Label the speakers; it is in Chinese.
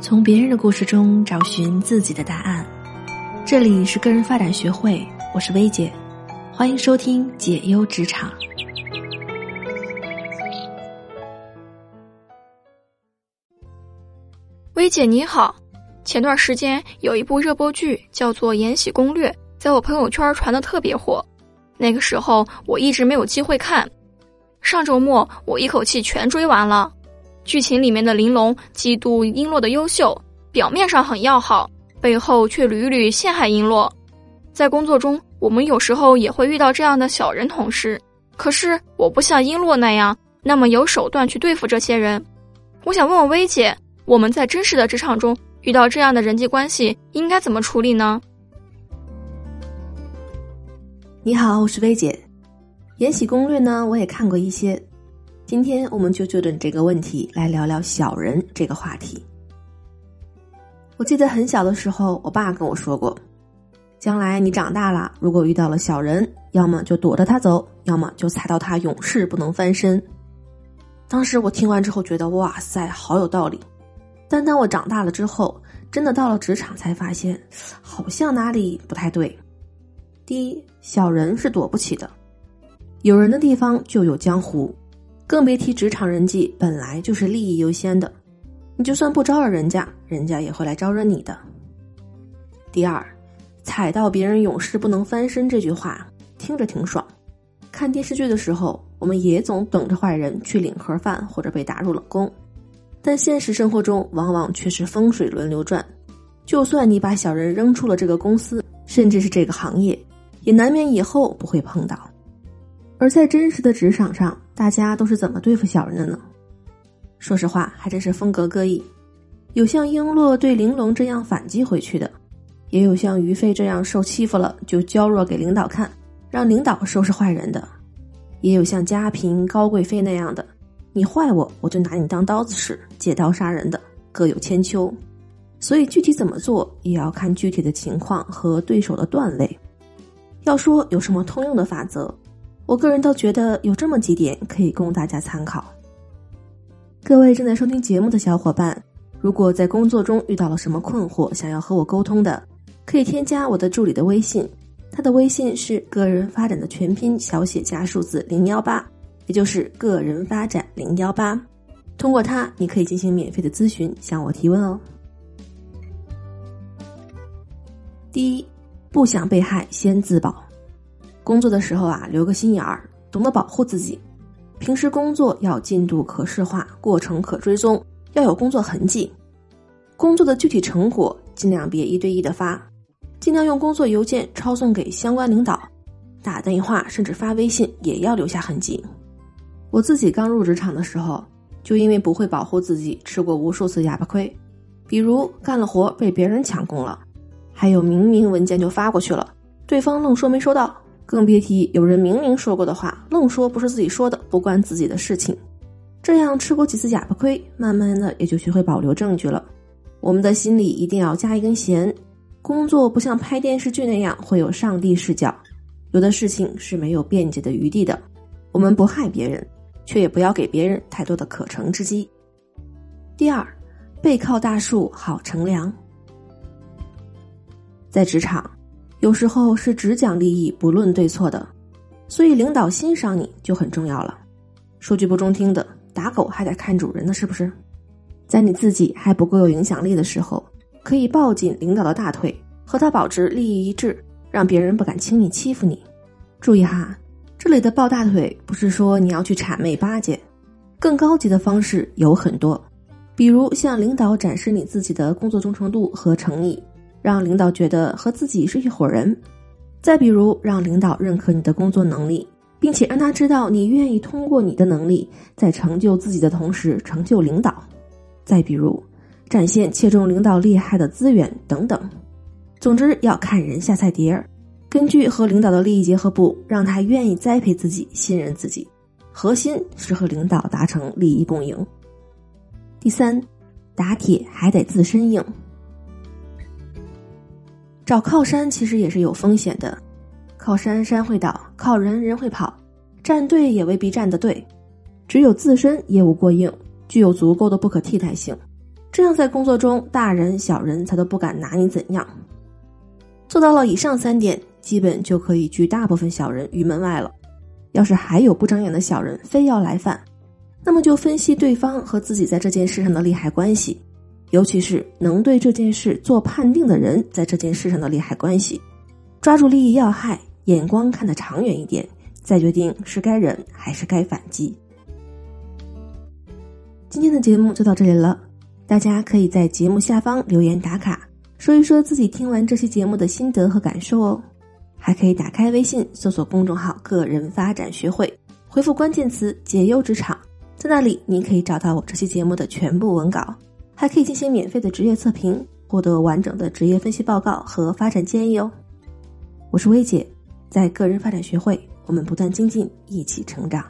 Speaker 1: 从别人的故事中找寻自己的答案。这里是个人发展学会，我是薇姐，欢迎收听解忧职场。
Speaker 2: 薇姐你好，前段时间有一部热播剧叫做《延禧攻略》，在我朋友圈传的特别火。那个时候我一直没有机会看，上周末我一口气全追完了。剧情里面的玲珑嫉妒璎珞的优秀，表面上很要好，背后却屡屡陷害璎珞。在工作中，我们有时候也会遇到这样的小人同事，可是我不像璎珞那样那么有手段去对付这些人。我想问问薇姐。我们在真实的职场中遇到这样的人际关系，应该怎么处理呢？
Speaker 1: 你好，我是薇姐，《延禧攻略》呢，我也看过一些。今天我们就就着这个问题来聊聊小人这个话题。我记得很小的时候，我爸跟我说过，将来你长大了，如果遇到了小人，要么就躲着他走，要么就踩到他，永世不能翻身。当时我听完之后觉得，哇塞，好有道理。但当我长大了之后，真的到了职场才发现，好像哪里不太对。第一，小人是躲不起的，有人的地方就有江湖，更别提职场人际本来就是利益优先的，你就算不招惹人家，人家也会来招惹你的。第二，踩到别人永世不能翻身这句话听着挺爽，看电视剧的时候，我们也总等着坏人去领盒饭或者被打入冷宫。但现实生活中，往往却是风水轮流转。就算你把小人扔出了这个公司，甚至是这个行业，也难免以后不会碰到。而在真实的职场上，大家都是怎么对付小人的呢？说实话，还真是风格各异。有像璎珞对玲珑这样反击回去的，也有像于妃这样受欺负了就娇弱给领导看，让领导收拾坏人的，也有像嘉嫔、高贵妃那样的。你坏我，我就拿你当刀子使，借刀杀人的各有千秋，所以具体怎么做也要看具体的情况和对手的段位。要说有什么通用的法则，我个人倒觉得有这么几点可以供大家参考。各位正在收听节目的小伙伴，如果在工作中遇到了什么困惑，想要和我沟通的，可以添加我的助理的微信，他的微信是个人发展的全拼小写加数字零幺八。也就是个人发展零幺八，通过它你可以进行免费的咨询，向我提问哦。第一，不想被害先自保。工作的时候啊，留个心眼儿，懂得保护自己。平时工作要进度可视化，过程可追踪，要有工作痕迹。工作的具体成果尽量别一对一的发，尽量用工作邮件抄送给相关领导，打电话甚至发微信也要留下痕迹。我自己刚入职场的时候，就因为不会保护自己，吃过无数次哑巴亏。比如干了活被别人抢功了，还有明明文件就发过去了，对方愣说没收到，更别提有人明明说过的话，愣说不是自己说的，不关自己的事情。这样吃过几次哑巴亏，慢慢的也就学会保留证据了。我们的心里一定要加一根弦，工作不像拍电视剧那样会有上帝视角，有的事情是没有辩解的余地的。我们不害别人。却也不要给别人太多的可乘之机。第二，背靠大树好乘凉。在职场，有时候是只讲利益不论对错的，所以领导欣赏你就很重要了。说句不中听的，打狗还得看主人呢，是不是？在你自己还不够有影响力的时候，可以抱紧领导的大腿，和他保持利益一致，让别人不敢轻易欺负你。注意哈。这里的抱大腿不是说你要去谄媚巴结，更高级的方式有很多，比如向领导展示你自己的工作忠诚度和诚意，让领导觉得和自己是一伙人；再比如让领导认可你的工作能力，并且让他知道你愿意通过你的能力在成就自己的同时成就领导；再比如展现切中领导厉害的资源等等。总之要看人下菜碟儿。根据和领导的利益结合部，让他愿意栽培自己、信任自己。核心是和领导达成利益共赢。第三，打铁还得自身硬。找靠山其实也是有风险的，靠山山会倒，靠人人会跑，站队也未必站得对。只有自身业务过硬，具有足够的不可替代性，这样在工作中，大人小人才都不敢拿你怎样。做到了以上三点，基本就可以拒大部分小人于门外了。要是还有不长眼的小人非要来犯，那么就分析对方和自己在这件事上的利害关系，尤其是能对这件事做判定的人在这件事上的利害关系，抓住利益要害，眼光看得长远一点，再决定是该忍还是该反击。今天的节目就到这里了，大家可以在节目下方留言打卡，说一说自己听完这期节目的心得和感受哦。还可以打开微信搜索公众号“个人发展学会”，回复关键词“解忧职场”，在那里您可以找到我这期节目的全部文稿，还可以进行免费的职业测评，获得完整的职业分析报告和发展建议哦。我是薇姐，在个人发展学会，我们不断精进，一起成长。